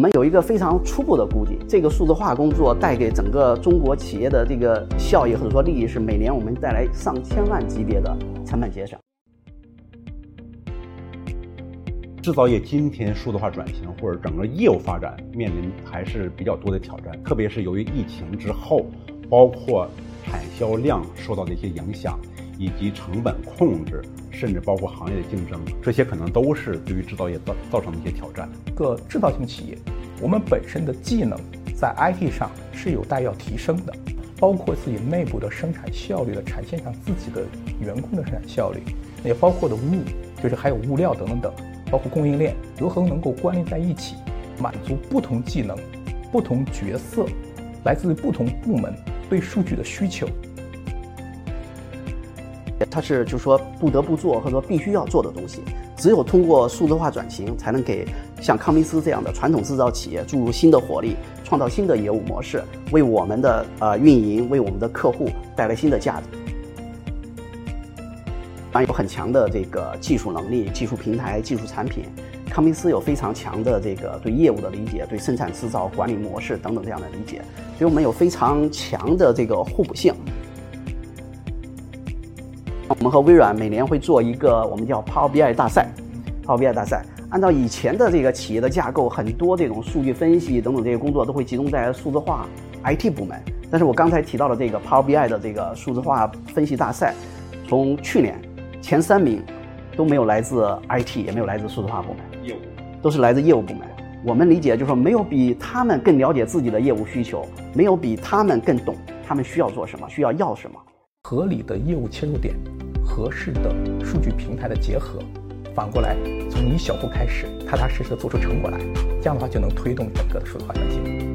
我们有一个非常初步的估计，这个数字化工作带给整个中国企业的这个效益或者说利益是每年我们带来上千万级别的成本节省。制造业今天数字化转型或者整个业务发展面临还是比较多的挑战，特别是由于疫情之后，包括产销量受到的一些影响，以及成本控制。甚至包括行业的竞争，这些可能都是对于制造业造造成的一些挑战。个制造型企业，我们本身的技能在 IT 上是有待要提升的，包括自己内部的生产效率的产线上自己的员工的生产效率，也包括的物，就是还有物料等等等，包括供应链如何能够关联在一起，满足不同技能、不同角色，来自于不同部门对数据的需求。它是就是说不得不做或者说必须要做的东西，只有通过数字化转型，才能给像康明斯这样的传统制造企业注入新的活力，创造新的业务模式，为我们的呃运营，为我们的客户带来新的价值。当然有很强的这个技术能力、技术平台、技术产品，康明斯有非常强的这个对业务的理解、对生产制造管理模式等等这样的理解，所以我们有非常强的这个互补性。我们和微软每年会做一个我们叫 Power BI 大赛，Power BI 大赛。按照以前的这个企业的架构，很多这种数据分析等等这些工作都会集中在数字化 IT 部门。但是我刚才提到的这个 Power BI 的这个数字化分析大赛，从去年前三名都没有来自 IT，也没有来自数字化部门，业务都是来自业务部门。我们理解就是说，没有比他们更了解自己的业务需求，没有比他们更懂他们需要做什么，需要要什么。合理的业务切入点，合适的数据平台的结合，反过来从一小步开始，踏踏实实的做出成果来，这样的话就能推动整个的数字化转型。